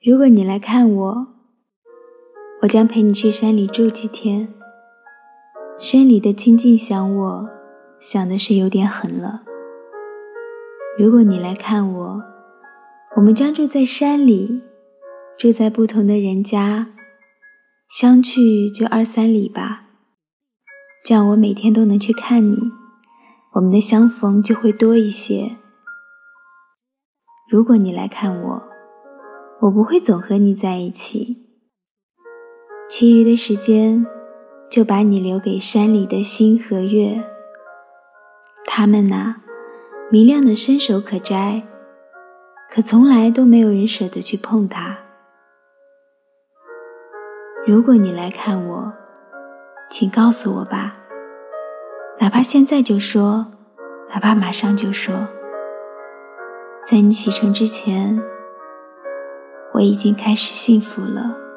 如果你来看我，我将陪你去山里住几天。山里的清静想我，想的是有点狠了。如果你来看我，我们将住在山里，住在不同的人家，相去就二三里吧。这样我每天都能去看你，我们的相逢就会多一些。如果你来看我，我不会总和你在一起，其余的时间就把你留给山里的星和月。他们呐，明亮的伸手可摘，可从来都没有人舍得去碰它。如果你来看我，请告诉我吧，哪怕现在就说，哪怕马上就说，在你启程之前，我已经开始幸福了。